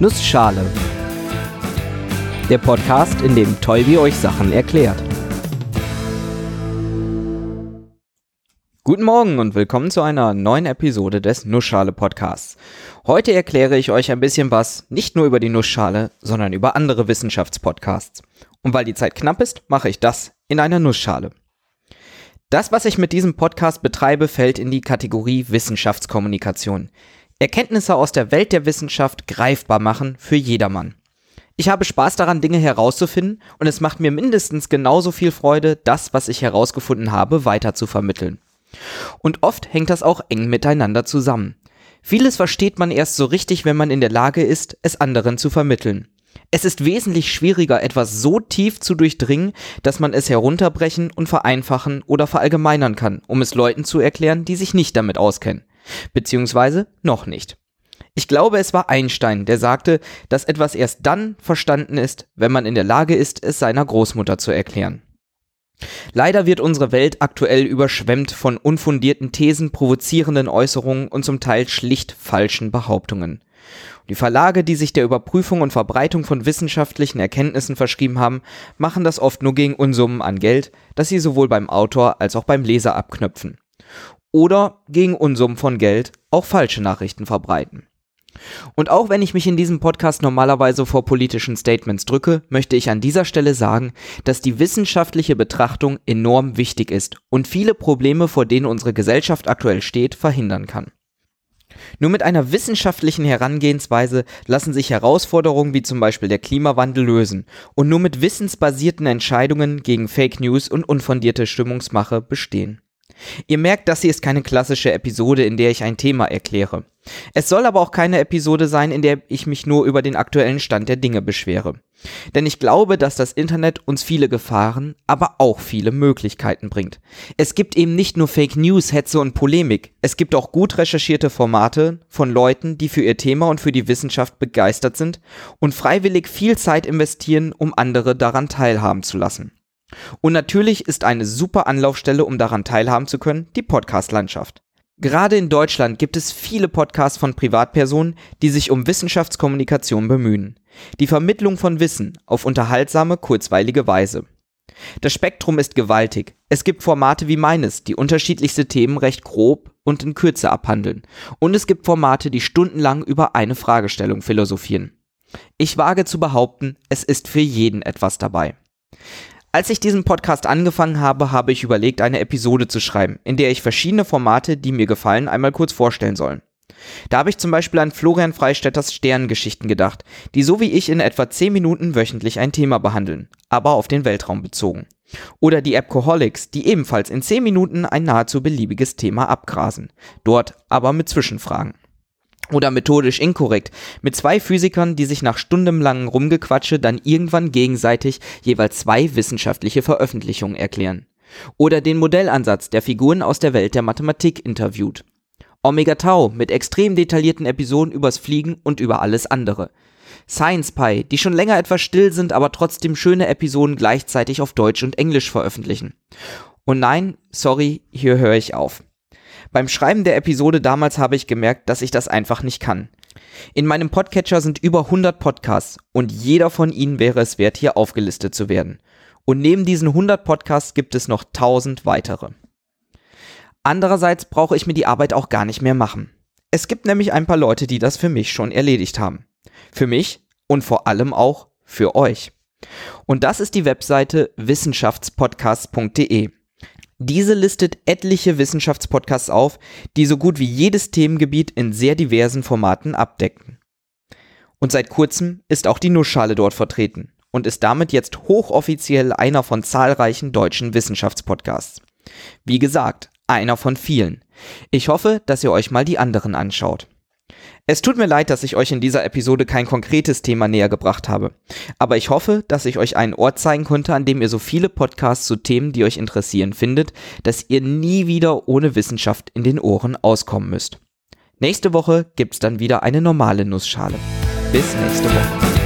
Nussschale. Der Podcast, in dem Tolbi euch Sachen erklärt. Guten Morgen und willkommen zu einer neuen Episode des Nussschale Podcasts. Heute erkläre ich euch ein bisschen was, nicht nur über die Nussschale, sondern über andere Wissenschaftspodcasts. Und weil die Zeit knapp ist, mache ich das in einer Nussschale. Das, was ich mit diesem Podcast betreibe, fällt in die Kategorie Wissenschaftskommunikation. Erkenntnisse aus der Welt der Wissenschaft greifbar machen für jedermann. Ich habe Spaß daran, Dinge herauszufinden und es macht mir mindestens genauso viel Freude, das, was ich herausgefunden habe, weiter zu vermitteln. Und oft hängt das auch eng miteinander zusammen. Vieles versteht man erst so richtig, wenn man in der Lage ist, es anderen zu vermitteln. Es ist wesentlich schwieriger, etwas so tief zu durchdringen, dass man es herunterbrechen und vereinfachen oder verallgemeinern kann, um es Leuten zu erklären, die sich nicht damit auskennen. Beziehungsweise noch nicht. Ich glaube, es war Einstein, der sagte, dass etwas erst dann verstanden ist, wenn man in der Lage ist, es seiner Großmutter zu erklären. Leider wird unsere Welt aktuell überschwemmt von unfundierten Thesen, provozierenden Äußerungen und zum Teil schlicht falschen Behauptungen. Die Verlage, die sich der Überprüfung und Verbreitung von wissenschaftlichen Erkenntnissen verschrieben haben, machen das oft nur gegen Unsummen an Geld, das sie sowohl beim Autor als auch beim Leser abknöpfen oder gegen Unsummen von Geld auch falsche Nachrichten verbreiten. Und auch wenn ich mich in diesem Podcast normalerweise vor politischen Statements drücke, möchte ich an dieser Stelle sagen, dass die wissenschaftliche Betrachtung enorm wichtig ist und viele Probleme, vor denen unsere Gesellschaft aktuell steht, verhindern kann. Nur mit einer wissenschaftlichen Herangehensweise lassen sich Herausforderungen wie zum Beispiel der Klimawandel lösen und nur mit wissensbasierten Entscheidungen gegen Fake News und unfundierte Stimmungsmache bestehen. Ihr merkt, das hier ist keine klassische Episode, in der ich ein Thema erkläre. Es soll aber auch keine Episode sein, in der ich mich nur über den aktuellen Stand der Dinge beschwere. Denn ich glaube, dass das Internet uns viele Gefahren, aber auch viele Möglichkeiten bringt. Es gibt eben nicht nur Fake News, Hetze und Polemik, es gibt auch gut recherchierte Formate von Leuten, die für ihr Thema und für die Wissenschaft begeistert sind und freiwillig viel Zeit investieren, um andere daran teilhaben zu lassen. Und natürlich ist eine super Anlaufstelle, um daran teilhaben zu können, die Podcast-Landschaft. Gerade in Deutschland gibt es viele Podcasts von Privatpersonen, die sich um Wissenschaftskommunikation bemühen. Die Vermittlung von Wissen auf unterhaltsame, kurzweilige Weise. Das Spektrum ist gewaltig. Es gibt Formate wie meines, die unterschiedlichste Themen recht grob und in Kürze abhandeln. Und es gibt Formate, die stundenlang über eine Fragestellung philosophieren. Ich wage zu behaupten, es ist für jeden etwas dabei. Als ich diesen Podcast angefangen habe, habe ich überlegt, eine Episode zu schreiben, in der ich verschiedene Formate, die mir gefallen, einmal kurz vorstellen soll. Da habe ich zum Beispiel an Florian Freistetters Sternengeschichten gedacht, die so wie ich in etwa 10 Minuten wöchentlich ein Thema behandeln, aber auf den Weltraum bezogen. Oder die Appcoholics, die ebenfalls in 10 Minuten ein nahezu beliebiges Thema abgrasen, dort aber mit Zwischenfragen oder methodisch inkorrekt, mit zwei Physikern, die sich nach stundenlangem Rumgequatsche dann irgendwann gegenseitig jeweils zwei wissenschaftliche Veröffentlichungen erklären. Oder den Modellansatz der Figuren aus der Welt der Mathematik interviewt. Omega Tau mit extrem detaillierten Episoden übers Fliegen und über alles andere. Science Pie, die schon länger etwas still sind, aber trotzdem schöne Episoden gleichzeitig auf Deutsch und Englisch veröffentlichen. Und nein, sorry, hier höre ich auf. Beim Schreiben der Episode damals habe ich gemerkt, dass ich das einfach nicht kann. In meinem Podcatcher sind über 100 Podcasts und jeder von ihnen wäre es wert, hier aufgelistet zu werden. Und neben diesen 100 Podcasts gibt es noch 1000 weitere. Andererseits brauche ich mir die Arbeit auch gar nicht mehr machen. Es gibt nämlich ein paar Leute, die das für mich schon erledigt haben. Für mich und vor allem auch für euch. Und das ist die Webseite wissenschaftspodcast.de. Diese listet etliche Wissenschaftspodcasts auf, die so gut wie jedes Themengebiet in sehr diversen Formaten abdecken. Und seit kurzem ist auch die Nussschale dort vertreten und ist damit jetzt hochoffiziell einer von zahlreichen deutschen Wissenschaftspodcasts. Wie gesagt, einer von vielen. Ich hoffe, dass ihr euch mal die anderen anschaut. Es tut mir leid, dass ich euch in dieser Episode kein konkretes Thema näher gebracht habe. Aber ich hoffe, dass ich euch einen Ort zeigen konnte, an dem ihr so viele Podcasts zu Themen, die euch interessieren, findet, dass ihr nie wieder ohne Wissenschaft in den Ohren auskommen müsst. Nächste Woche gibt's dann wieder eine normale Nussschale. Bis nächste Woche.